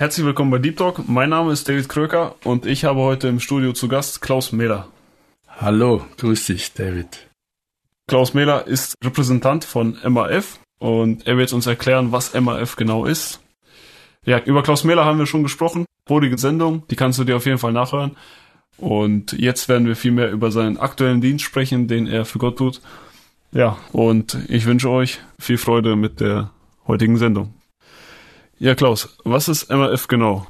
Herzlich willkommen bei Deep Talk. Mein Name ist David Kröker und ich habe heute im Studio zu Gast Klaus Mehler. Hallo, grüß dich, David. Klaus Mehler ist Repräsentant von MAF und er wird uns erklären, was MAF genau ist. Ja, über Klaus Mehler haben wir schon gesprochen. Vorige Sendung, die kannst du dir auf jeden Fall nachhören. Und jetzt werden wir viel mehr über seinen aktuellen Dienst sprechen, den er für Gott tut. Ja, und ich wünsche euch viel Freude mit der heutigen Sendung. Ja, Klaus, was ist MAF genau?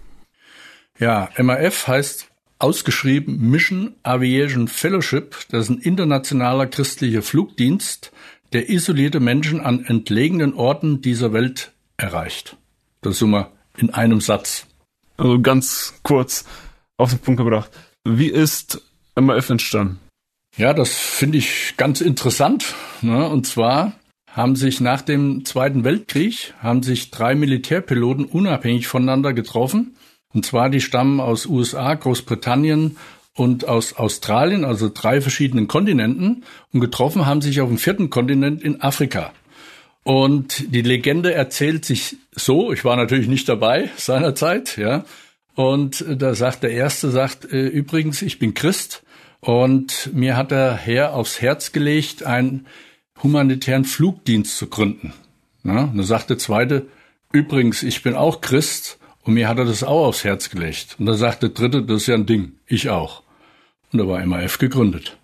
Ja, MAF heißt ausgeschrieben Mission Aviation Fellowship. Das ist ein internationaler christlicher Flugdienst, der isolierte Menschen an entlegenen Orten dieser Welt erreicht. Das ist immer in einem Satz. Also ganz kurz auf den Punkt gebracht. Wie ist MAF entstanden? Ja, das finde ich ganz interessant. Ne? Und zwar haben sich nach dem Zweiten Weltkrieg, haben sich drei Militärpiloten unabhängig voneinander getroffen. Und zwar, die stammen aus USA, Großbritannien und aus Australien, also drei verschiedenen Kontinenten. Und getroffen haben sich auf dem vierten Kontinent in Afrika. Und die Legende erzählt sich so, ich war natürlich nicht dabei seinerzeit, ja. Und da sagt der Erste, sagt, äh, übrigens, ich bin Christ und mir hat der Herr aufs Herz gelegt, ein humanitären Flugdienst zu gründen. Ja, und dann sagt der zweite, übrigens, ich bin auch Christ und mir hat er das auch aufs Herz gelegt. Und dann sagt der dritte, das ist ja ein Ding, ich auch. Und da war MAF gegründet.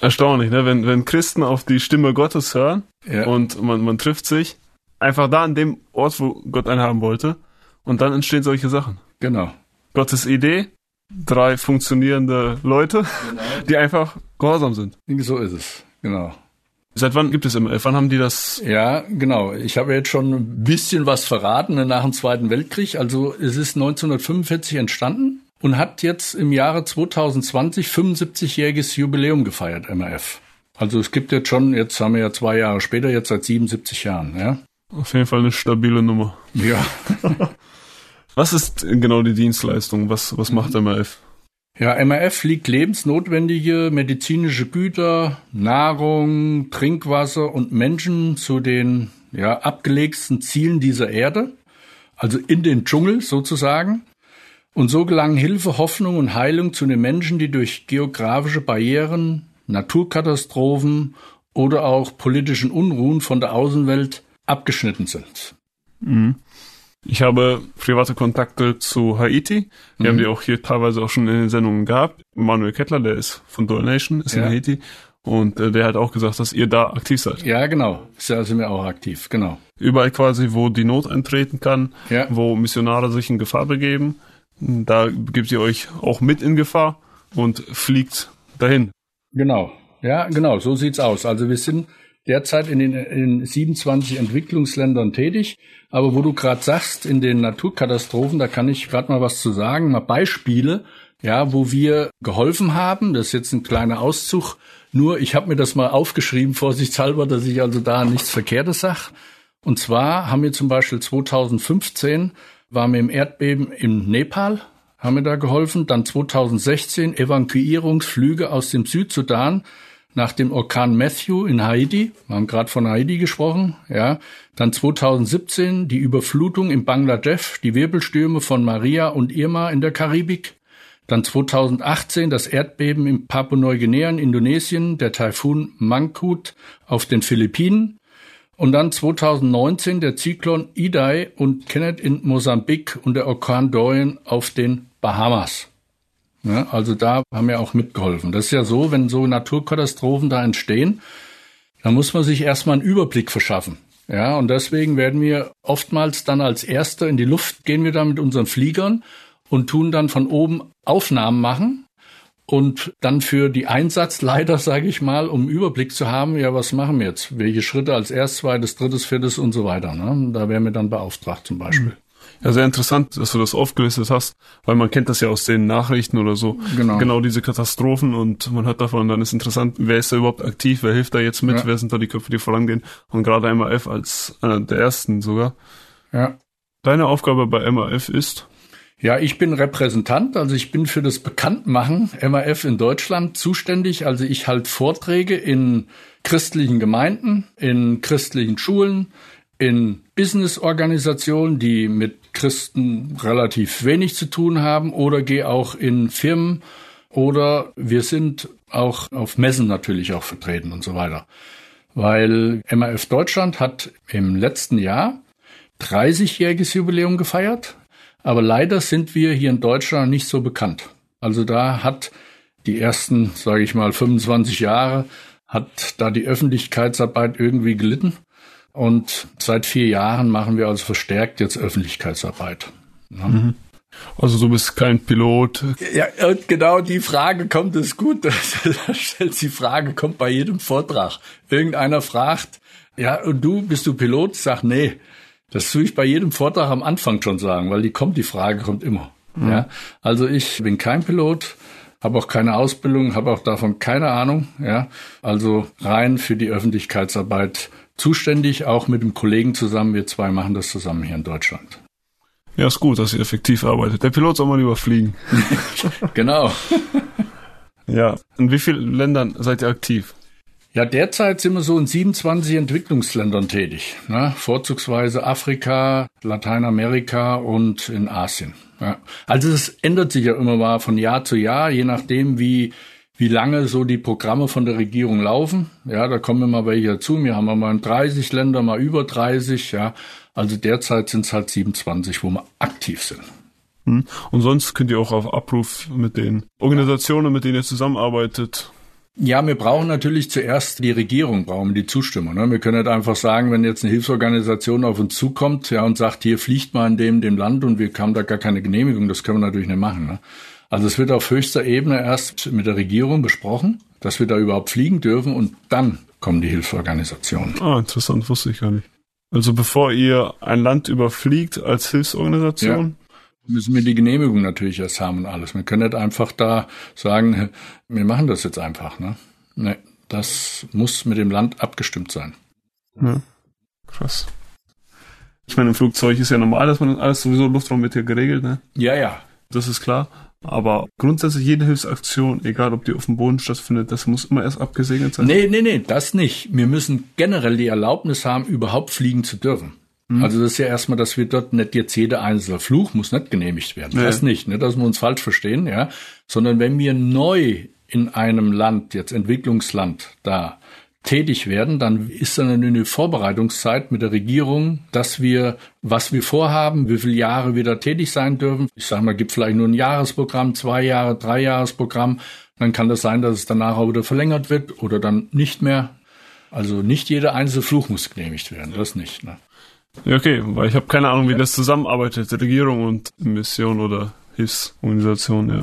Erstaunlich, ne? wenn, wenn Christen auf die Stimme Gottes hören ja. und man, man trifft sich, einfach da an dem Ort, wo Gott einen haben wollte, und dann entstehen solche Sachen. Genau. Gottes Idee, drei funktionierende Leute, genau. die einfach gehorsam sind. So ist es, genau. Seit wann gibt es MF? Wann haben die das? Ja, genau. Ich habe jetzt schon ein bisschen was verraten ne, nach dem Zweiten Weltkrieg. Also es ist 1945 entstanden und hat jetzt im Jahre 2020 75-jähriges Jubiläum gefeiert, MRF. Also es gibt jetzt schon, jetzt haben wir ja zwei Jahre später, jetzt seit 77 Jahren, ja. Auf jeden Fall eine stabile Nummer. Ja. was ist genau die Dienstleistung? Was, was macht MRF? Ja, MRF liegt lebensnotwendige medizinische Güter, Nahrung, Trinkwasser und Menschen zu den ja, abgelegten Zielen dieser Erde, also in den Dschungel sozusagen. Und so gelangen Hilfe, Hoffnung und Heilung zu den Menschen, die durch geografische Barrieren, Naturkatastrophen oder auch politischen Unruhen von der Außenwelt abgeschnitten sind. Mhm. Ich habe private Kontakte zu Haiti. Wir mhm. haben die auch hier teilweise auch schon in den Sendungen gehabt. Manuel Kettler, der ist von Donation, ist ja. in Haiti. Und äh, der hat auch gesagt, dass ihr da aktiv seid. Ja, genau. Da sind wir auch aktiv, genau. Überall quasi, wo die Not eintreten kann, ja. wo Missionare sich in Gefahr begeben, da gebt ihr euch auch mit in Gefahr und fliegt dahin. Genau. Ja, genau. So sieht's aus. Also wir sind derzeit in den in 27 Entwicklungsländern tätig. Aber wo du gerade sagst, in den Naturkatastrophen, da kann ich gerade mal was zu sagen, mal Beispiele, ja, wo wir geholfen haben. Das ist jetzt ein kleiner Auszug. Nur, ich habe mir das mal aufgeschrieben, vorsichtshalber, dass ich also da nichts Verkehrtes sag. Und zwar haben wir zum Beispiel 2015 waren wir im Erdbeben im Nepal, haben wir da geholfen. Dann 2016 Evakuierungsflüge aus dem Südsudan nach dem Orkan Matthew in Haiti. Wir haben gerade von Haiti gesprochen, ja. Dann 2017 die Überflutung in Bangladesch, die Wirbelstürme von Maria und Irma in der Karibik. Dann 2018 das Erdbeben in Papua-Neuguinea in Indonesien, der Taifun Mangkut auf den Philippinen. Und dann 2019 der Zyklon Idai und Kenneth in Mosambik und der Orkan Dorian auf den Bahamas. Ja, also da haben wir auch mitgeholfen. Das ist ja so, wenn so Naturkatastrophen da entstehen, dann muss man sich erstmal einen Überblick verschaffen. Ja, und deswegen werden wir oftmals dann als Erster in die Luft gehen wir da mit unseren Fliegern und tun dann von oben Aufnahmen machen und dann für die Einsatzleiter, sage ich mal, um Überblick zu haben, ja, was machen wir jetzt? Welche Schritte als erstes, zweites, drittes, viertes und so weiter. Ne? Da werden wir dann beauftragt zum Beispiel. Ja, sehr interessant, dass du das aufgelistet hast, weil man kennt das ja aus den Nachrichten oder so. Genau. Genau diese Katastrophen und man hört davon, dann ist interessant, wer ist da überhaupt aktiv, wer hilft da jetzt mit, ja. wer sind da die Köpfe, die vorangehen und gerade MAF als einer der ersten sogar. Ja. Deine Aufgabe bei MAF ist? Ja, ich bin Repräsentant, also ich bin für das Bekanntmachen MAF in Deutschland zuständig. Also ich halte Vorträge in christlichen Gemeinden, in christlichen Schulen, in Businessorganisationen, die mit Christen relativ wenig zu tun haben, oder gehe auch in Firmen oder wir sind auch auf Messen natürlich auch vertreten und so weiter. Weil MAF Deutschland hat im letzten Jahr 30-jähriges Jubiläum gefeiert, aber leider sind wir hier in Deutschland nicht so bekannt. Also da hat die ersten, sage ich mal, 25 Jahre hat da die Öffentlichkeitsarbeit irgendwie gelitten. Und seit vier Jahren machen wir also verstärkt jetzt Öffentlichkeitsarbeit. Ja. Mhm. Also du bist kein Pilot. Ja, und genau die Frage kommt, ist gut. Da stellt die Frage, kommt bei jedem Vortrag. Irgendeiner fragt, ja, und du, bist du Pilot? Sag, nee. Das tue ich bei jedem Vortrag am Anfang schon sagen, weil die kommt, die Frage kommt immer. Mhm. Ja, also ich bin kein Pilot, habe auch keine Ausbildung, habe auch davon keine Ahnung. Ja, also rein für die Öffentlichkeitsarbeit zuständig, auch mit dem Kollegen zusammen. Wir zwei machen das zusammen hier in Deutschland. Ja, ist gut, dass ihr effektiv arbeitet. Der Pilot soll mal lieber fliegen. genau. ja, in wie vielen Ländern seid ihr aktiv? Ja, derzeit sind wir so in 27 Entwicklungsländern tätig. Ne? Vorzugsweise Afrika, Lateinamerika und in Asien. Ja. Also es ändert sich ja immer mal von Jahr zu Jahr, je nachdem, wie wie lange so die Programme von der Regierung laufen. Ja, da kommen immer welche dazu. Wir haben mal 30 Länder, mal über 30. Ja, also derzeit sind es halt 27, wo wir aktiv sind. Hm. Und sonst könnt ihr auch auf Abruf mit den Organisationen, mit denen ihr zusammenarbeitet. Ja, wir brauchen natürlich zuerst die Regierung, brauchen die Zustimmung. Ne? Wir können nicht einfach sagen, wenn jetzt eine Hilfsorganisation auf uns zukommt ja, und sagt, hier fliegt mal in dem, dem Land und wir haben da gar keine Genehmigung, das können wir natürlich nicht machen. Ne? Also es wird auf höchster Ebene erst mit der Regierung besprochen, dass wir da überhaupt fliegen dürfen und dann kommen die Hilfsorganisationen. Ah, interessant, wusste ich gar nicht. Also bevor ihr ein Land überfliegt als Hilfsorganisation? Ja müssen wir die Genehmigung natürlich erst haben und alles. Wir können nicht einfach da sagen, wir machen das jetzt einfach. Ne? Nee, das muss mit dem Land abgestimmt sein. Ja, krass. Ich meine, im Flugzeug ist ja normal, dass man alles sowieso Luftraum mit hier geregelt, ne? Ja, ja. Das ist klar. Aber grundsätzlich jede Hilfsaktion, egal ob die auf dem Boden stattfindet, das muss immer erst abgesegnet sein. Nee, nee, nee, das nicht. Wir müssen generell die Erlaubnis haben, überhaupt fliegen zu dürfen. Mhm. Also das ist ja erstmal, dass wir dort nicht jetzt jeder einzelne Fluch muss nicht genehmigt werden. Ja. Das nicht, ne, dass wir uns falsch verstehen, ja. Sondern wenn wir neu in einem Land, jetzt Entwicklungsland, da tätig werden, dann ist dann eine Vorbereitungszeit mit der Regierung, dass wir, was wir vorhaben, wie viele Jahre wir da tätig sein dürfen. Ich sage mal, gibt vielleicht nur ein Jahresprogramm, zwei Jahre, drei Jahresprogramm. Dann kann das sein, dass es danach auch wieder verlängert wird oder dann nicht mehr. Also nicht jeder einzelne Fluch muss genehmigt werden, das nicht. Ne? Ja, okay, weil ich habe keine Ahnung, wie das zusammenarbeitet, Regierung und Mission oder Hilfsorganisation, ja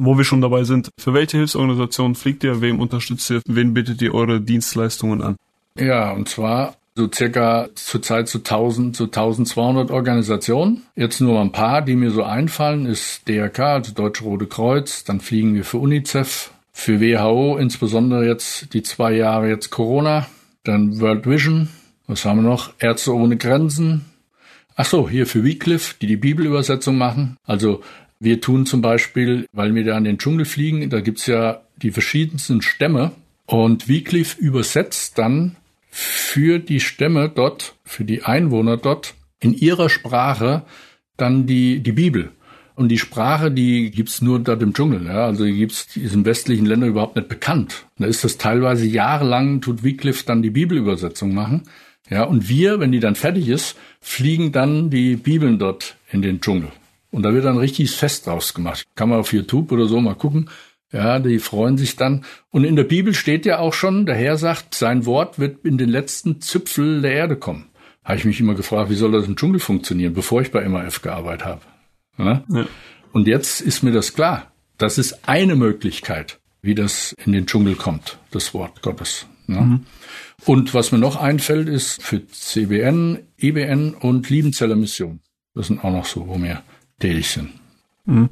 wo wir schon dabei sind, für welche Hilfsorganisation fliegt ihr, wem unterstützt ihr, wen bittet ihr eure Dienstleistungen an? Ja, und zwar so circa zurzeit so 1000, so 1200 Organisationen. Jetzt nur ein paar, die mir so einfallen, ist DRK, also Deutsche Rote Kreuz, dann fliegen wir für UNICEF, für WHO, insbesondere jetzt die zwei Jahre jetzt Corona, dann World Vision, was haben wir noch? Ärzte ohne Grenzen. Ach so, hier für Wycliffe, die die Bibelübersetzung machen. Also wir tun zum Beispiel, weil wir da in den Dschungel fliegen, da gibt's ja die verschiedensten Stämme und Wycliffe übersetzt dann für die Stämme dort, für die Einwohner dort in ihrer Sprache dann die, die Bibel. Und die Sprache, die gibt's nur dort im Dschungel. Ja? Also die gibt's in westlichen Ländern überhaupt nicht bekannt. Da ist das teilweise jahrelang, tut Wycliffe dann die Bibelübersetzung machen. Ja, und wir, wenn die dann fertig ist, fliegen dann die Bibeln dort in den Dschungel. Und da wird dann richtig Fest draus gemacht. Kann man auf YouTube oder so mal gucken. Ja, die freuen sich dann. Und in der Bibel steht ja auch schon, der Herr sagt, sein Wort wird in den letzten Zipfel der Erde kommen. Habe ich mich immer gefragt, wie soll das im Dschungel funktionieren, bevor ich bei MAF gearbeitet habe. Ja? Ja. Und jetzt ist mir das klar. Das ist eine Möglichkeit, wie das in den Dschungel kommt, das Wort Gottes. Ja? Mhm. Und was mir noch einfällt, ist für CBN, EBN und Liebenzeller Mission. Das sind auch noch so, wo wir sind. Mhm.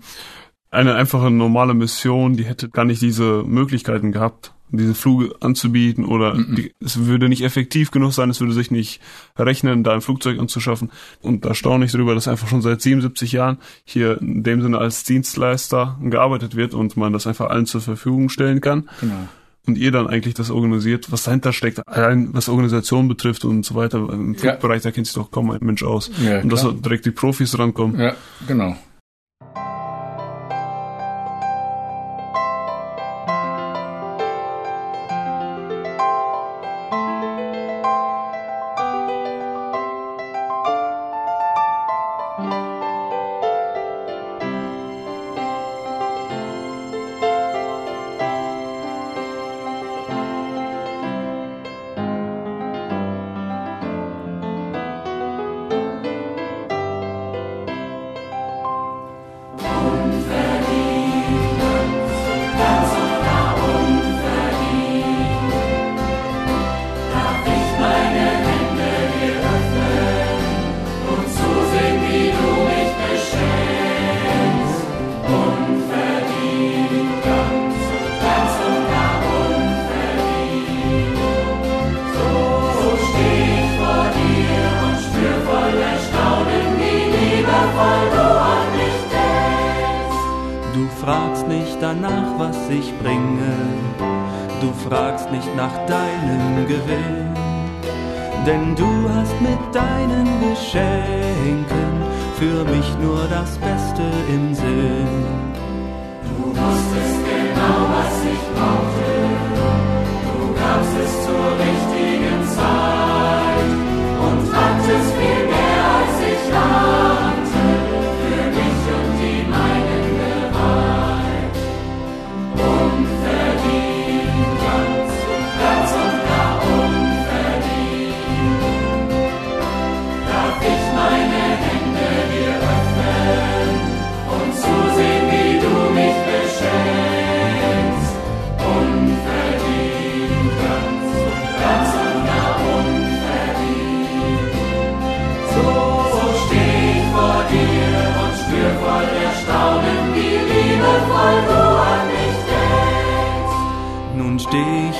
Eine einfache normale Mission, die hätte gar nicht diese Möglichkeiten gehabt, diesen Flug anzubieten oder Mhm. die, es würde nicht effektiv genug sein, es würde sich nicht rechnen, da ein Flugzeug anzuschaffen. Und da staune ich darüber, dass einfach schon seit 77 Jahren hier in dem Sinne als Dienstleister gearbeitet wird und man das einfach allen zur Verfügung stellen kann. Genau. Und ihr dann eigentlich das organisiert, was dahinter steckt, allein was Organisation betrifft und so weiter. Im Ja. Flugbereich, da kennt sich doch kaum ein Mensch aus. Ja, und dass direkt die Profis rankommen. Ja, genau. Fragst nicht nach deinem Gewinn, denn du hast mit deinen Geschenken für mich nur das Beste im Sinn. Nun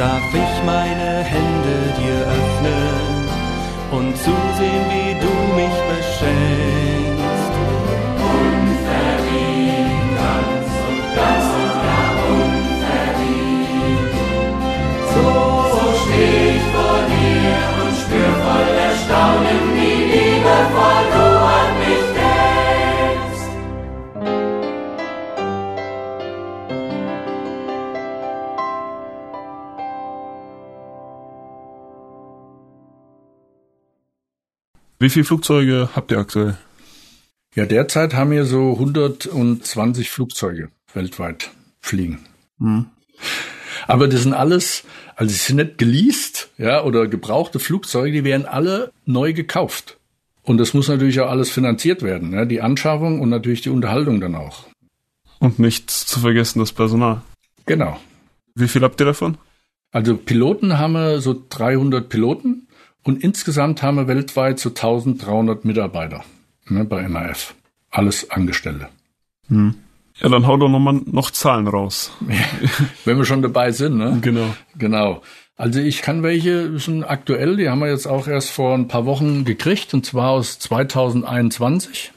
darf ich meine Hände dir öffnen und zusehen, wie du mich beschenkst. Wie viele Flugzeuge habt ihr aktuell? Ja, derzeit haben wir so 120 Flugzeuge weltweit fliegen. Aber das sind alles, also es sind nicht geleast, ja, oder gebrauchte Flugzeuge, die werden alle neu gekauft. Und das muss natürlich auch alles finanziert werden, ja, die Anschaffung und natürlich die Unterhaltung dann auch. Und nicht zu vergessen das Personal. Genau. Wie viel habt ihr davon? Also Piloten haben wir so 300 Piloten und insgesamt haben wir weltweit so 1300 Mitarbeiter ne, bei MAF. Alles Angestellte. Hm. Ja, dann hau doch nochmal noch Zahlen raus. Wenn wir schon dabei sind, ne? Genau. Genau. Also ich kann welche, sind aktuell, die haben wir jetzt auch erst vor ein paar Wochen gekriegt, und zwar aus 2021.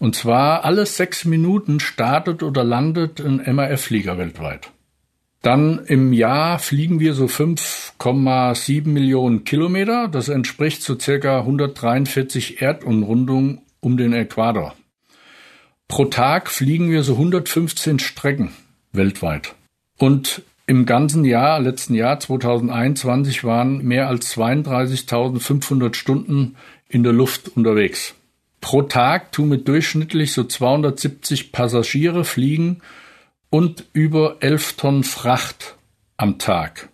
Und zwar alle sechs Minuten startet oder landet ein MAF-Flieger weltweit. Dann im Jahr fliegen wir so 5,7 Millionen Kilometer. Das entspricht so circa 143 Erdumrundungen um den Äquator. Pro Tag fliegen wir so 115 Strecken weltweit. Und im ganzen Jahr, letzten Jahr 2021, waren mehr als 32.500 Stunden in der Luft unterwegs. Pro Tag tun wir durchschnittlich so 270 Passagiere fliegen und über 11 Tonnen Fracht am Tag.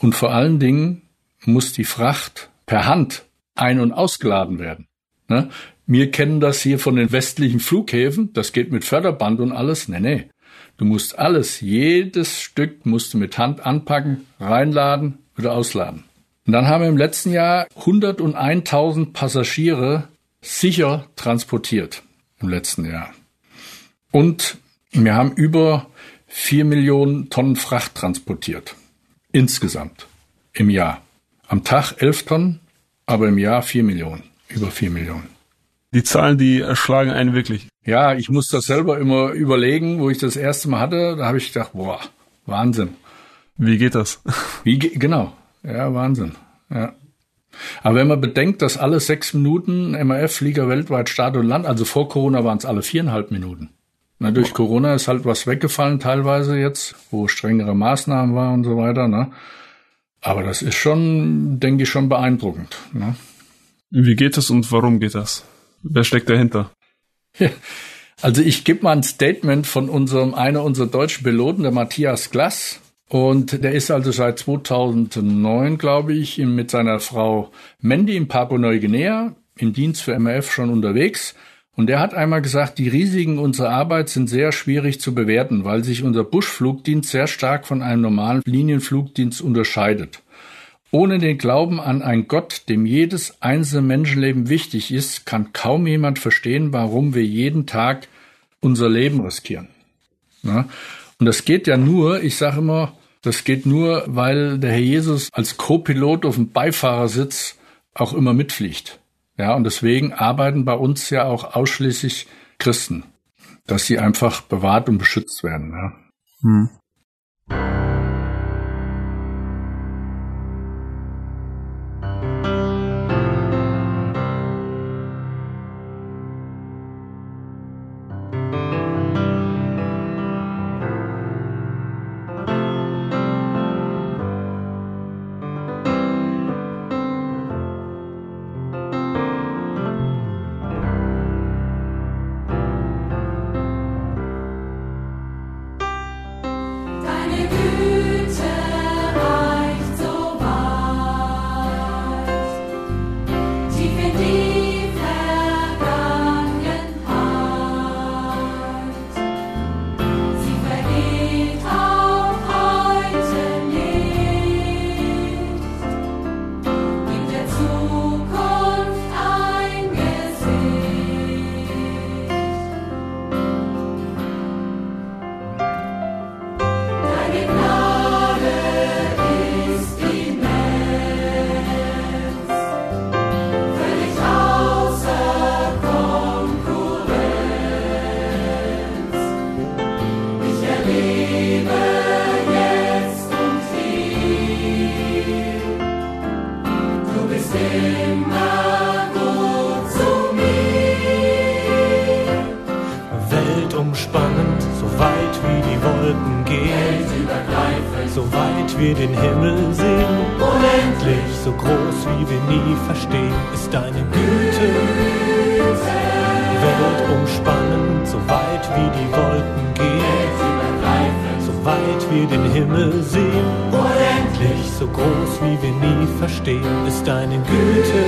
Und vor allen Dingen muss die Fracht per Hand ein- und ausgeladen werden. Ne? Wir kennen das hier von den westlichen Flughäfen. Das geht mit Förderband und alles. Nee, nee. Du musst alles, jedes Stück musst du mit Hand anpacken, reinladen, wieder ausladen. Und dann haben wir im letzten Jahr 101.000 Passagiere sicher transportiert im letzten Jahr. Und wir haben über 4 Millionen Tonnen Fracht transportiert. Insgesamt. Im Jahr. Am Tag 11 Tonnen, aber im Jahr 4 Millionen. Über 4 Millionen. Die Zahlen, die erschlagen einen wirklich. Ja, ich muss das selber immer überlegen, wo ich das erste Mal hatte. Da habe ich gedacht, boah, Wahnsinn. Wie geht das? Wie ge genau. Ja, Wahnsinn. Ja. Aber wenn man bedenkt, dass alle sechs Minuten MAF-Flieger weltweit Start und Land, also vor Corona waren es alle viereinhalb Minuten. Na, durch Corona ist halt was weggefallen teilweise jetzt, wo strengere Maßnahmen waren und so weiter. Ne? Aber das ist schon, denke ich, schon beeindruckend. Ne? Wie geht das und warum geht das? Wer steckt dahinter? Also ich gebe mal ein Statement von unserem einer unserer deutschen Piloten, der Matthias Glass. Und der ist also seit 2009, glaube ich, mit seiner Frau Mandy in Papua-Neuguinea im Dienst für MRF schon unterwegs. Und er hat einmal gesagt, die Risiken unserer Arbeit sind sehr schwierig zu bewerten, weil sich unser Buschflugdienst sehr stark von einem normalen Linienflugdienst unterscheidet. Ohne den Glauben an einen Gott, dem jedes einzelne Menschenleben wichtig ist, kann kaum jemand verstehen, warum wir jeden Tag unser Leben riskieren. Und das geht ja nur, ich sage immer, das geht nur, weil der Herr Jesus als Co-Pilot auf dem Beifahrersitz auch immer mitfliegt. Ja, und deswegen arbeiten bei uns ja auch ausschließlich Christen, dass sie einfach bewahrt und beschützt werden. Ja. Hm. Weltumspannend, so weit wie die Wolken gehen. So weit wir den Himmel sehen. Unendlich, so groß wie wir nie verstehen, ist deine Güte.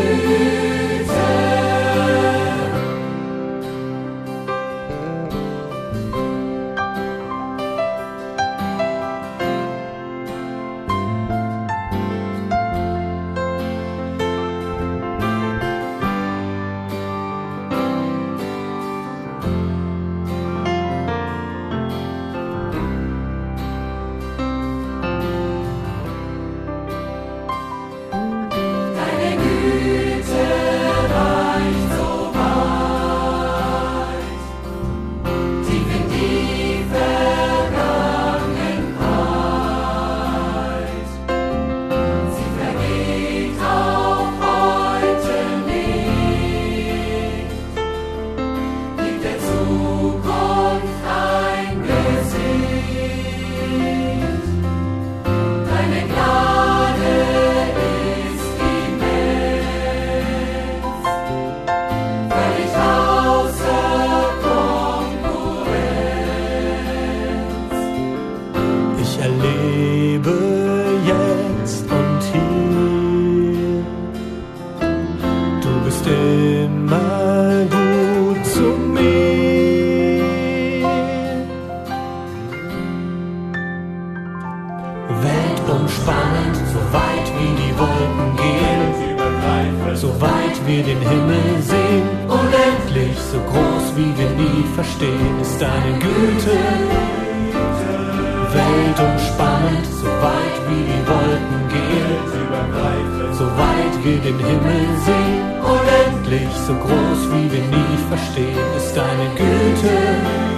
Den Himmel sehen. Unendlich so groß, wie wir nie verstehen, ist deine Güte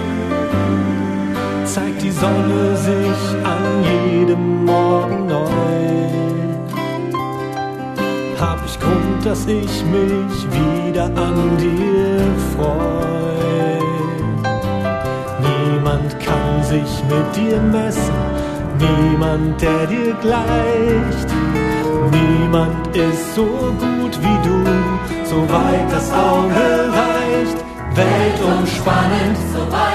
zeigt die Sonne sich an jedem Morgen neu. Hab ich Grund, dass ich mich wieder an dir freu. Niemand kann sich mit dir messen, niemand, der dir gleicht. Niemand ist so gut wie du, so weit das Auge reicht. Weltumspannend, so weit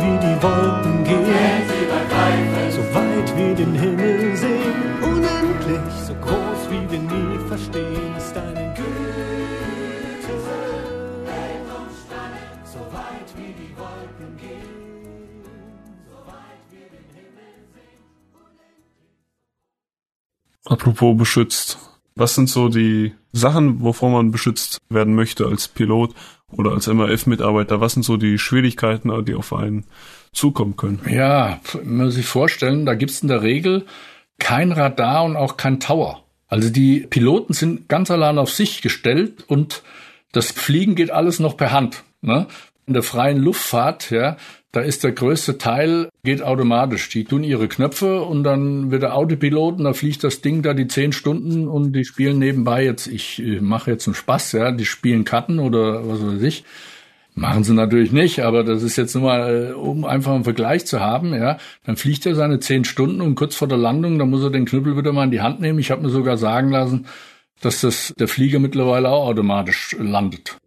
wie die Wolken gehen, so weit wir den Himmel sehen, unendlich so groß wie wir nie verstehen, ist deine Güte. So weit wie die Wolken gehen, so weit wir den Himmel sehen. Apropos beschützt. Was sind so die Sachen, wovor man beschützt werden möchte als Pilot oder als MAF-Mitarbeiter? Was sind so die Schwierigkeiten, die auf einen zukommen können? Ja, man muss sich vorstellen, da gibt's in der Regel kein Radar und auch kein Tower. Also die Piloten sind ganz allein auf sich gestellt und das Fliegen geht alles noch per Hand. Ne? In der freien Luftfahrt, ja, da ist der größte Teil, geht automatisch. Die tun ihre Knöpfe und dann wird der Autopilot und da fliegt das Ding da die zehn Stunden und die spielen nebenbei jetzt, ich äh, mache jetzt einen Spaß, ja, die spielen Karten oder was weiß ich. Machen sie natürlich nicht, aber das ist jetzt nur mal, äh, um einfach einen Vergleich zu haben, ja. Dann fliegt er seine zehn Stunden und kurz vor der Landung, dann muss er den Knüppel wieder mal in die Hand nehmen. Ich habe mir sogar sagen lassen, dass das der Flieger mittlerweile auch automatisch landet.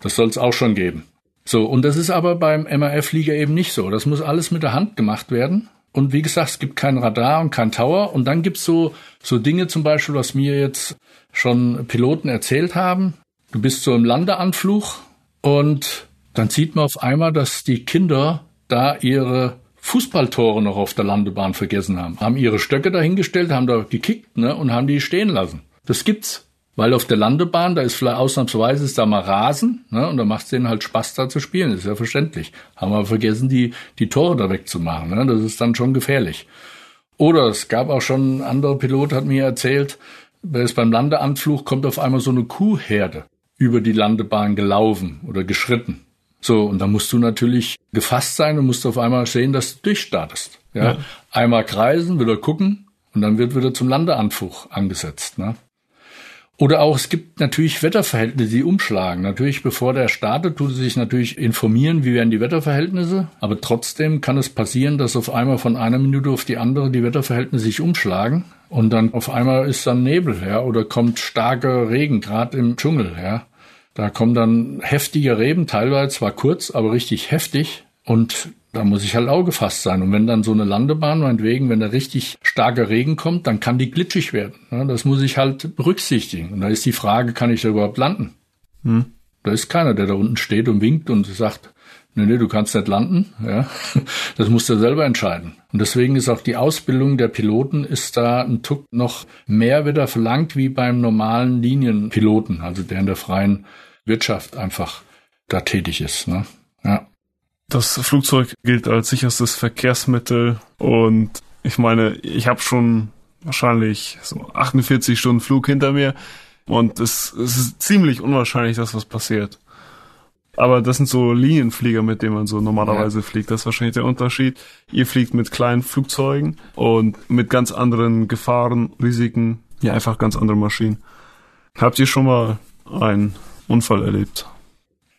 Das soll es auch schon geben. So, und das ist aber beim MRF-Flieger eben nicht so. Das muss alles mit der Hand gemacht werden. Und wie gesagt, es gibt kein Radar und kein Tower. Und dann gibt's so, so Dinge zum Beispiel, was mir jetzt schon Piloten erzählt haben. Du bist so im Landeanflug und dann sieht man auf einmal, dass die Kinder da ihre Fußballtore noch auf der Landebahn vergessen haben. Haben ihre Stöcke dahingestellt, haben da gekickt ne, und haben die stehen lassen. Das gibt's. Weil auf der Landebahn, da ist vielleicht ausnahmsweise ist da mal Rasen, ne, und da macht es denen halt Spaß, da zu spielen, ist ja verständlich. Haben aber vergessen, die, die Tore da wegzumachen, ne, das ist dann schon gefährlich. Oder es gab auch schon, ein anderer Pilot hat mir erzählt, er ist beim Landeanflug, kommt auf einmal so eine Kuhherde über die Landebahn gelaufen oder geschritten. So, und da musst du natürlich gefasst sein und musst auf einmal sehen, dass du durchstartest. Ja? Ja. Einmal kreisen, wieder gucken und dann wird wieder zum Landeanflug angesetzt. Ne? Oder auch, es gibt natürlich Wetterverhältnisse, die umschlagen. Natürlich, bevor der startet, tut sie sich natürlich informieren, wie werden die Wetterverhältnisse. Aber trotzdem kann es passieren, dass auf einmal von einer Minute auf die andere die Wetterverhältnisse sich umschlagen. Und dann auf einmal ist dann Nebel, ja, oder kommt starker Regen, gerade im Dschungel, ja. Da kommen dann heftige Reben, teilweise zwar kurz, aber richtig heftig. Und da muss ich halt auch gefasst sein. Und wenn dann so eine Landebahn, meinetwegen, wenn da richtig starker Regen kommt, dann kann die glitschig werden. Das muss ich halt berücksichtigen. Und da ist die Frage, kann ich da überhaupt landen? Hm. Da ist keiner, der da unten steht und winkt und sagt, nee, nee, du kannst nicht landen. Ja, das musst du selber entscheiden. Und deswegen ist auch die Ausbildung der Piloten ist da ein Tuck noch mehr wieder verlangt wie beim normalen Linienpiloten, also der in der freien Wirtschaft einfach da tätig ist. Ne? Das Flugzeug gilt als sicherstes Verkehrsmittel und ich meine, ich habe schon wahrscheinlich so 48 Stunden Flug hinter mir und es, es ist ziemlich unwahrscheinlich, dass was passiert. Aber das sind so Linienflieger, mit denen man so normalerweise ja. fliegt. Das ist wahrscheinlich der Unterschied. Ihr fliegt mit kleinen Flugzeugen und mit ganz anderen Gefahren, Risiken, ja einfach ganz andere Maschinen. Habt ihr schon mal einen Unfall erlebt?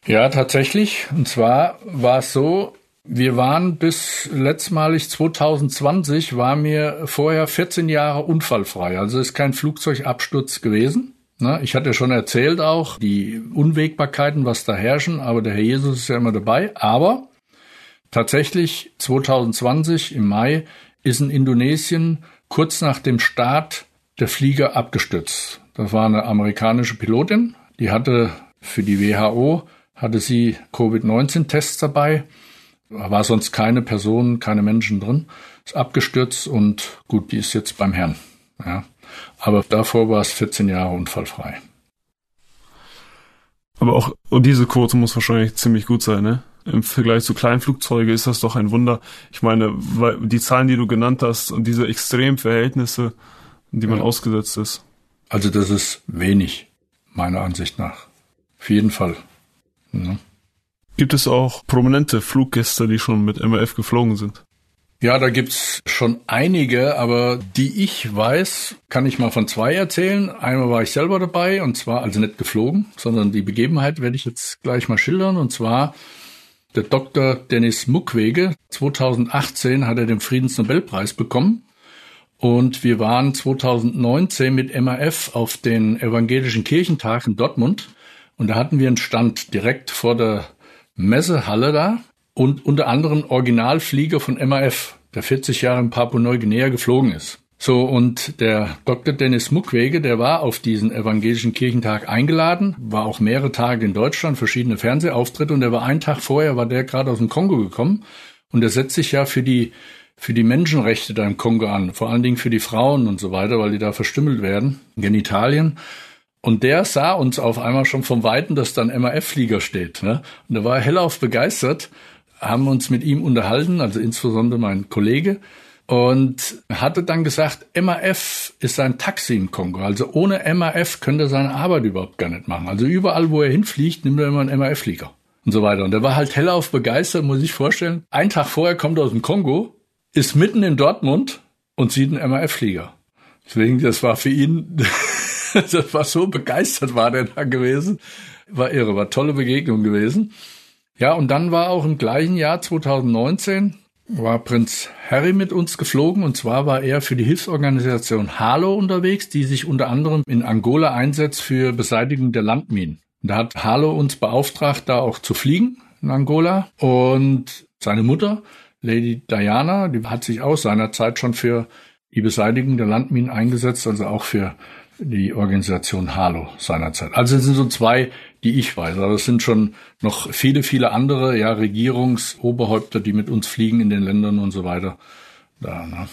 Ja, tatsächlich. Und zwar war es so, wir waren bis letztmalig 2020 war mir vorher 14 Jahre unfallfrei. Also ist kein Flugzeugabsturz gewesen. Na, ich hatte schon erzählt auch die Unwägbarkeiten, was da herrschen, aber der Herr Jesus ist ja immer dabei. Aber tatsächlich 2020 im Mai ist in Indonesien kurz nach dem Start der Flieger abgestürzt. Das war eine amerikanische Pilotin, die hatte für die WHO hatte sie Covid-19-Tests dabei. Da war sonst keine Person, keine Menschen drin. Ist abgestürzt und gut, die ist jetzt beim Herrn. Ja. Aber davor war es 14 Jahre unfallfrei. Aber auch diese Quote muss wahrscheinlich ziemlich gut sein, ne? Im Vergleich zu Kleinflugzeuge ist das doch ein Wunder. Ich meine, weil die Zahlen, die du genannt hast und diese extremen Verhältnisse, in die man Ja. ausgesetzt ist. Also das ist wenig, meiner Ansicht nach. Auf jeden Fall. Ja. Gibt es auch prominente Fluggäste, die schon mit MRF geflogen sind? Ja, da gibt's schon einige, aber die ich weiß, kann ich mal von zwei erzählen. Einmal war ich selber dabei und zwar also nicht geflogen, sondern die Begebenheit werde ich jetzt gleich mal schildern und zwar der Dr. Dennis Mukwege. 2018 hat er den Friedensnobelpreis bekommen und wir waren 2019 mit MAF auf den Evangelischen Kirchentag in Dortmund und da hatten wir einen Stand direkt vor der Messehalle da und unter anderem Originalflieger von MAF, der 40 Jahre in Papua-Neuguinea geflogen ist. So, und der Dr. Dennis Mukwege, der war auf diesen evangelischen Kirchentag eingeladen, war auch mehrere Tage in Deutschland, verschiedene Fernsehauftritte und der war einen Tag vorher, war der gerade aus dem Kongo gekommen und der setzt sich ja für die, für die Menschenrechte da im Kongo an, vor allen Dingen für die Frauen und so weiter, weil die da verstümmelt werden, Genitalien. Und der sah uns auf einmal schon vom Weiten, dass da ein MAF-Flieger steht. Ne? Und da war er hellauf begeistert, haben uns mit ihm unterhalten, also insbesondere mein Kollege, und hatte dann gesagt, MAF ist sein Taxi im Kongo. Also ohne MAF könnte er seine Arbeit überhaupt gar nicht machen. Also überall, wo er hinfliegt, nimmt er immer einen MAF-Flieger und so weiter. Und er war halt hellauf begeistert, muss ich vorstellen. Ein Tag vorher kommt er aus dem Kongo, ist mitten in Dortmund und sieht einen MAF-Flieger. Deswegen, das war für ihn, das war so begeistert war der da gewesen. War irre, war tolle Begegnung gewesen. Ja, und dann war auch im gleichen Jahr 2019 war Prinz Harry mit uns geflogen und zwar war er für die Hilfsorganisation Halo unterwegs, die sich unter anderem in Angola einsetzt für Beseitigung der Landminen. Da hat Halo uns beauftragt, da auch zu fliegen in Angola und seine Mutter, Lady Diana, die hat sich auch seinerzeit schon für die Beseitigung der Landminen eingesetzt, also auch für die Organisation Halo seinerzeit. Also es sind so zwei, die ich weiß. Aber es sind schon noch viele, viele andere, ja, Regierungsoberhäupter, die mit uns fliegen in den Ländern und so weiter. Da, ne?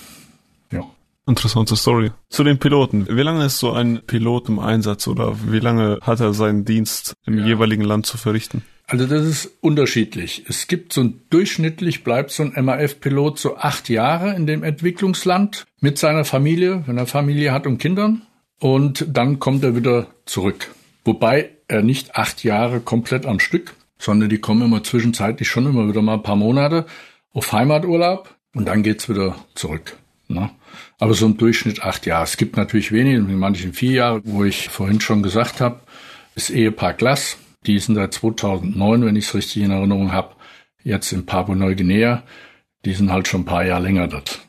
Ja. Interessante Story. Zu den Piloten. Wie lange ist so ein Pilot im Einsatz oder wie lange hat er seinen Dienst im Ja. jeweiligen Land zu verrichten? Also das ist unterschiedlich. Es gibt so ein durchschnittlich bleibt so ein MAF-Pilot so acht Jahre in dem Entwicklungsland mit seiner Familie, wenn er Familie hat und Kindern. Und dann kommt er wieder zurück. Wobei er nicht acht Jahre komplett am Stück, sondern die kommen immer zwischenzeitlich schon immer wieder mal ein paar Monate auf Heimaturlaub und dann geht's wieder zurück. Ne? Aber so im Durchschnitt acht Jahre. Es gibt natürlich wenige, in manchen vier Jahre, wo ich vorhin schon gesagt habe, das Ehepaar Glass, die sind seit 2009, wenn ich es richtig in Erinnerung habe, jetzt in Papua-Neuguinea. Die sind halt schon ein paar Jahre länger dort.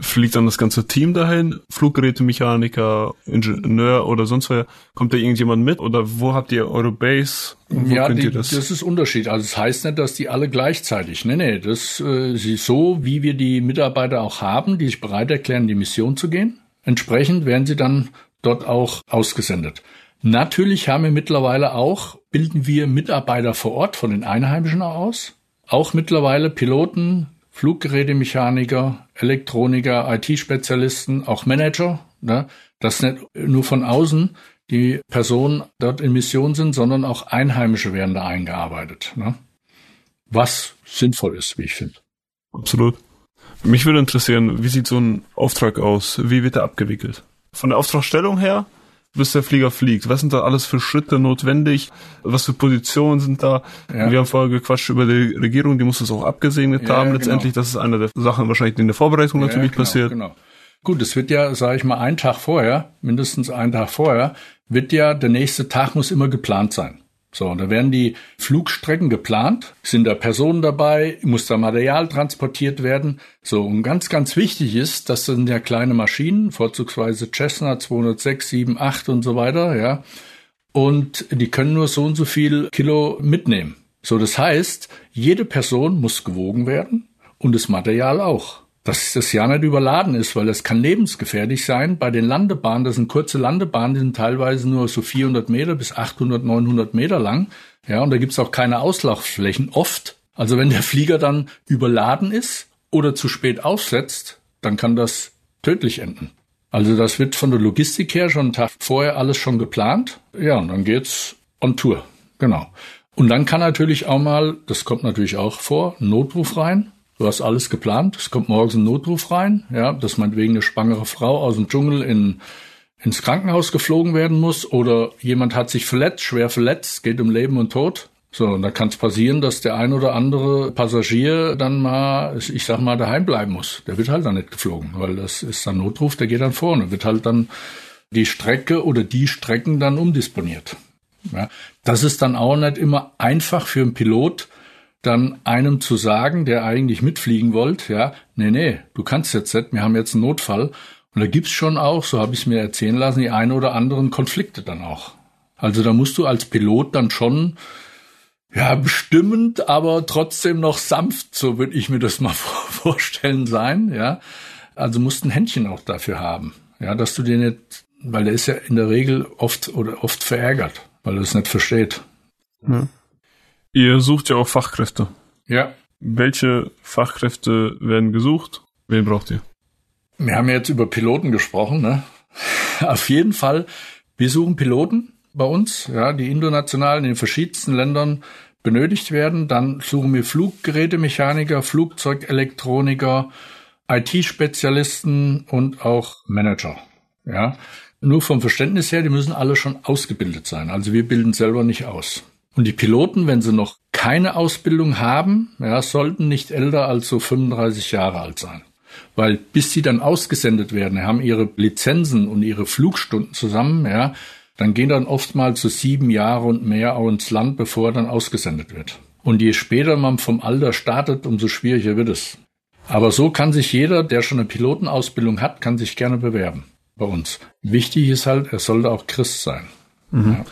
Fliegt dann das ganze Team dahin? Fluggerätemechaniker, Ingenieur oder sonst wer? Kommt da irgendjemand mit? Oder wo habt ihr eure Base? Ja, könnt die, ihr das? das? ist Unterschied. Also es heißt nicht, dass die alle gleichzeitig. Nee, nee, das äh, ist so, wie wir die Mitarbeiter auch haben, die sich bereit erklären, die Mission zu gehen. Entsprechend werden sie dann dort auch ausgesendet. Natürlich haben wir mittlerweile auch, bilden wir Mitarbeiter vor Ort von den Einheimischen aus. Auch mittlerweile Piloten, Fluggerätemechaniker, Elektroniker, IT-Spezialisten, auch Manager. Ne? Das nicht nur von außen die Personen dort in Mission sind, sondern auch Einheimische werden da eingearbeitet. Ne? Was sinnvoll ist, wie ich finde. Absolut. Mich würde interessieren, wie sieht so ein Auftrag aus? Wie wird er abgewickelt? Von der Auftragstellung her, bis der Flieger fliegt. Was sind da alles für Schritte notwendig? Was für Positionen sind da? Ja. Wir haben vorher gequatscht über die Regierung, die muss es auch abgesegnet Ja, haben genau. letztendlich. Das ist eine der Sachen wahrscheinlich, die in der Vorbereitung natürlich genau, passiert. Genau. Gut, es wird ja, sage ich mal, einen Tag vorher, mindestens einen Tag vorher, wird ja, der nächste Tag muss immer geplant sein. So, und da werden die Flugstrecken geplant, sind da Personen dabei, muss da Material transportiert werden. So, und ganz, ganz wichtig ist, das sind ja kleine Maschinen, vorzugsweise Cessna 206, 7, 8 und so weiter, ja. Und die können nur so und so viel Kilo mitnehmen. So, das heißt, jede Person muss gewogen werden und das Material auch dass das ja nicht überladen ist, weil es kann lebensgefährlich sein. Bei den Landebahnen, das sind kurze Landebahnen, die sind teilweise nur so 400 Meter bis 800, 900 Meter lang. Ja, und da gibt's auch keine Auslaufschflächen oft. Also wenn der Flieger dann überladen ist oder zu spät aufsetzt, dann kann das tödlich enden. Also das wird von der Logistik her schon einen Tag vorher alles schon geplant. Ja, und dann geht's on Tour. Genau. Und dann kann natürlich auch mal, das kommt natürlich auch vor, Notruf rein. Du hast alles geplant. Es kommt morgens ein Notruf rein, ja, dass meinetwegen eine schwangere Frau aus dem Dschungel in, ins Krankenhaus geflogen werden muss oder jemand hat sich verletzt, schwer verletzt, geht um Leben und Tod. So, und da kann es passieren, dass der ein oder andere Passagier dann mal, ich sag mal, daheim bleiben muss. Der wird halt dann nicht geflogen, weil das ist dann Notruf, der geht dann vorne, wird halt dann die Strecke oder die Strecken dann umdisponiert. Ja, das ist dann auch nicht immer einfach für einen Pilot, dann einem zu sagen, der eigentlich mitfliegen wollte, ja, nee, nee, du kannst jetzt nicht, wir haben jetzt einen Notfall. Und da gibt's schon auch, so habe ich es mir erzählen lassen, die ein oder anderen Konflikte dann auch. Also da musst du als Pilot dann schon, ja, bestimmend, aber trotzdem noch sanft, so würde ich mir das mal vorstellen sein, ja. Also musst ein Händchen auch dafür haben, ja, dass du dir nicht, weil der ist ja in der Regel oft oder oft verärgert, weil er es nicht versteht. Ja. Ihr sucht ja auch Fachkräfte. Ja. Welche Fachkräfte werden gesucht? Wen braucht ihr? Wir haben jetzt über Piloten gesprochen, ne? Auf jeden Fall, wir suchen Piloten bei uns, ja, die international in den verschiedensten Ländern benötigt werden. Dann suchen wir Fluggerätemechaniker, Flugzeugelektroniker, IT-Spezialisten und auch Manager. Ja, nur vom Verständnis her, die müssen alle schon ausgebildet sein. Also wir bilden selber nicht aus. Und die Piloten, wenn sie noch keine Ausbildung haben, ja, sollten nicht älter als so 35 Jahre alt sein. Weil bis sie dann ausgesendet werden, haben ihre Lizenzen und ihre Flugstunden zusammen, ja, dann gehen dann oftmals so sieben Jahre und mehr auch ins Land, bevor er dann ausgesendet wird. Und je später man vom Alter startet, umso schwieriger wird es. Aber so kann sich jeder, der schon eine Pilotenausbildung hat, kann sich gerne bewerben bei uns. Wichtig ist halt, er sollte auch Christ sein. Mhm. Ja.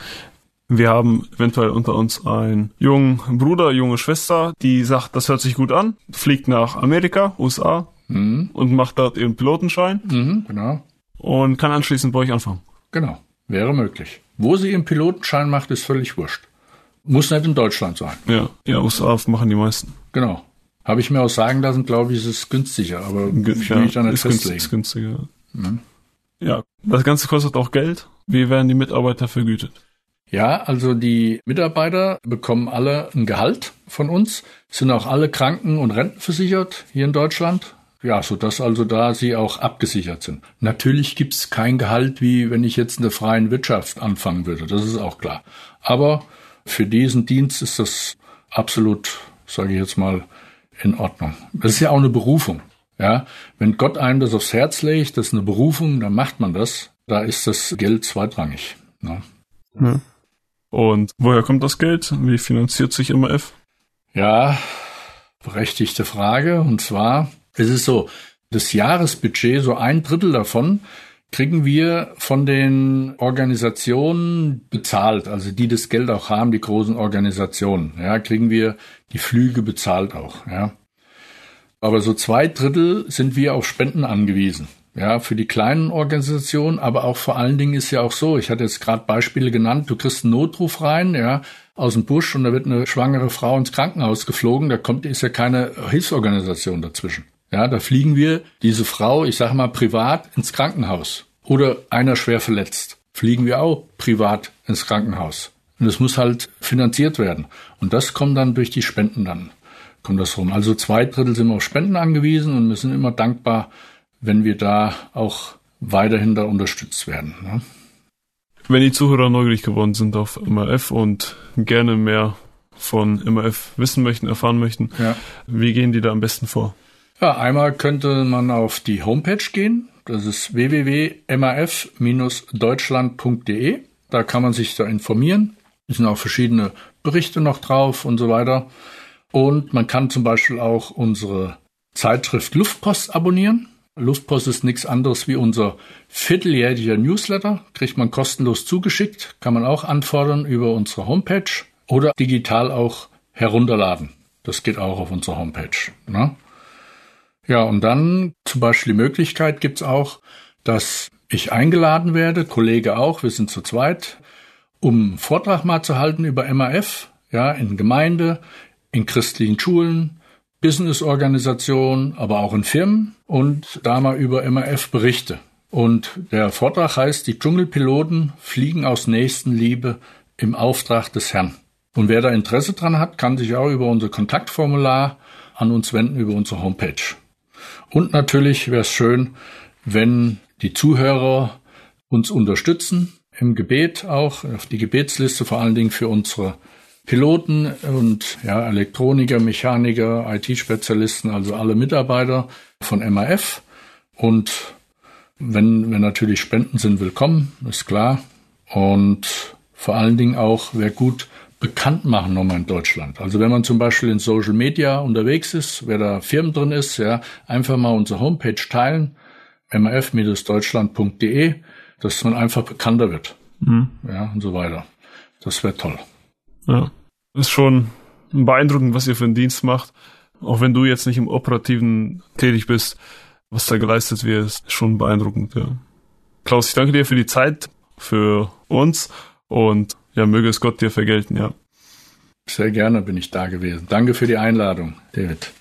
Wir haben eventuell unter uns einen jungen Bruder, junge Schwester, die sagt, das hört sich gut an, fliegt nach Amerika, USA mhm. und macht dort ihren Pilotenschein. Mhm, genau. Und kann anschließend bei euch anfangen. Genau, wäre möglich. Wo sie ihren Pilotenschein macht, ist völlig wurscht. Muss nicht in Deutschland sein. Ja, ja, USA machen die meisten. Genau. Habe ich mir auch sagen lassen, glaube ich, ist es günstiger, aber G ich will ja, mich da nicht ist festlegen. Ist günstiger. Mhm. Ja, das Ganze kostet auch Geld. Wie werden die Mitarbeiter vergütet? Ja, also die Mitarbeiter bekommen alle ein Gehalt von uns, sind auch alle kranken- und rentenversichert hier in Deutschland. Ja, so dass also da sie auch abgesichert sind. Natürlich gibt's kein Gehalt, wie wenn ich jetzt in der freien Wirtschaft anfangen würde. Das ist auch klar. Aber für diesen Dienst ist das absolut, sage ich jetzt mal, in Ordnung. Das ist ja auch eine Berufung. Ja, wenn Gott einem das aufs Herz legt, das ist eine Berufung, dann macht man das. Da ist das Geld zweitrangig. Ne? Ja. Und woher kommt das Geld? Wie finanziert sich MAF? Ja, berechtigte Frage. Und zwar es ist so, das Jahresbudget, so ein Drittel davon, kriegen wir von den Organisationen bezahlt, also die das Geld auch haben, die großen Organisationen. Ja, kriegen wir die Flüge bezahlt auch. Ja. Aber so zwei Drittel sind wir auf Spenden angewiesen. Ja, für die kleinen Organisationen, aber auch vor allen Dingen ist ja auch so, ich hatte jetzt gerade Beispiele genannt, du kriegst einen Notruf rein, ja, aus dem Busch und da wird eine schwangere Frau ins Krankenhaus geflogen, da kommt, ist ja keine Hilfsorganisation dazwischen. Ja, da fliegen wir diese Frau, ich sage mal, privat ins Krankenhaus. Oder einer schwer verletzt. Fliegen wir auch privat ins Krankenhaus. Und das muss halt finanziert werden. Und das kommt dann durch die Spenden dann, kommt das rum. Also zwei Drittel sind wir auf Spenden angewiesen und wir sind immer dankbar, wenn wir da auch weiterhin da unterstützt werden. Ne? Wenn die Zuhörer neugierig geworden sind auf MRF und gerne mehr von MRF wissen möchten, erfahren möchten, ja. wie gehen die da am besten vor? Ja, einmal könnte man auf die Homepage gehen. Das ist www.maf-deutschland.de. Da kann man sich da informieren. Es sind auch verschiedene Berichte noch drauf und so weiter. Und man kann zum Beispiel auch unsere Zeitschrift Luftpost abonnieren. Luftpost ist nichts anderes wie unser vierteljährlicher Newsletter. Kriegt man kostenlos zugeschickt, kann man auch anfordern über unsere Homepage oder digital auch herunterladen. Das geht auch auf unserer Homepage. Ne? Ja, und dann zum Beispiel die Möglichkeit gibt's auch, dass ich eingeladen werde, Kollege auch, wir sind zu zweit, um einen Vortrag mal zu halten über MAF, ja, in Gemeinde, in christlichen Schulen, Businessorganisationen, aber auch in Firmen und da mal über MAF berichte. Und der Vortrag heißt, die Dschungelpiloten fliegen aus Nächstenliebe im Auftrag des Herrn. Und wer da Interesse dran hat, kann sich auch über unser Kontaktformular an uns wenden, über unsere Homepage. Und natürlich wäre es schön, wenn die Zuhörer uns unterstützen, im Gebet auch, auf die Gebetsliste vor allen Dingen für unsere Piloten und ja, Elektroniker, Mechaniker, IT-Spezialisten, also alle Mitarbeiter von MAF. Und wenn, wenn natürlich Spenden sind willkommen, ist klar. Und vor allen Dingen auch, wer gut bekannt machen nochmal in Deutschland. Also wenn man zum Beispiel in Social Media unterwegs ist, wer da Firmen drin ist, ja, einfach mal unsere Homepage teilen, maf-deutschland.de, dass man einfach bekannter wird. Mhm. Ja, und so weiter. Das wäre toll. Ja. Ist schon beeindruckend, was ihr für einen Dienst macht. Auch wenn du jetzt nicht im Operativen tätig bist, was da geleistet wird, ist schon beeindruckend, ja. Klaus, ich danke dir für die Zeit, für uns und ja, möge es Gott dir vergelten, ja. Sehr gerne bin ich da gewesen. Danke für die Einladung, David.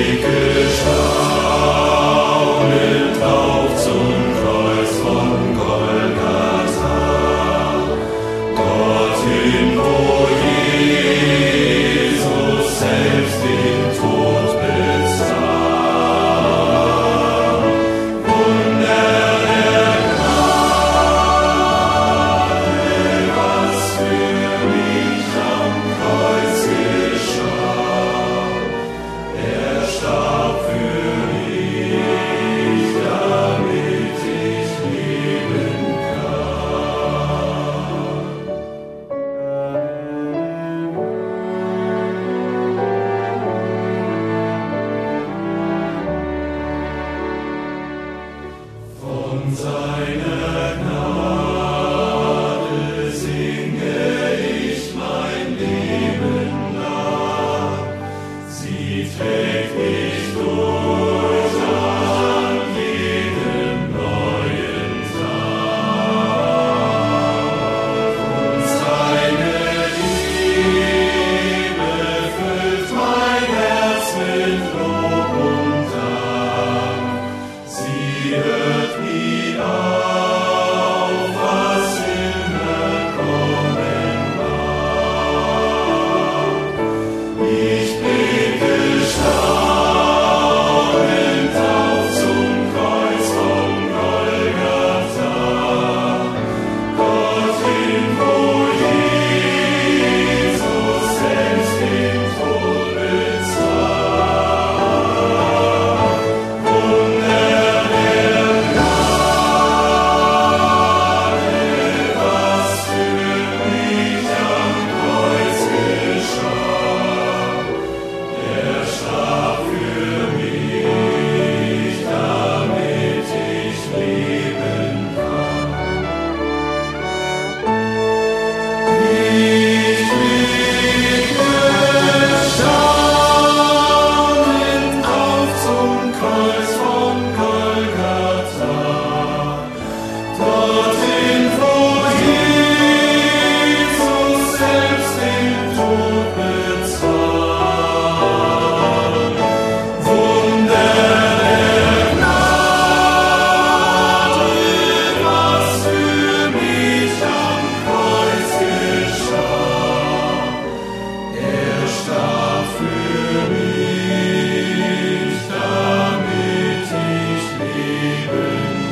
Maker.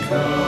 come.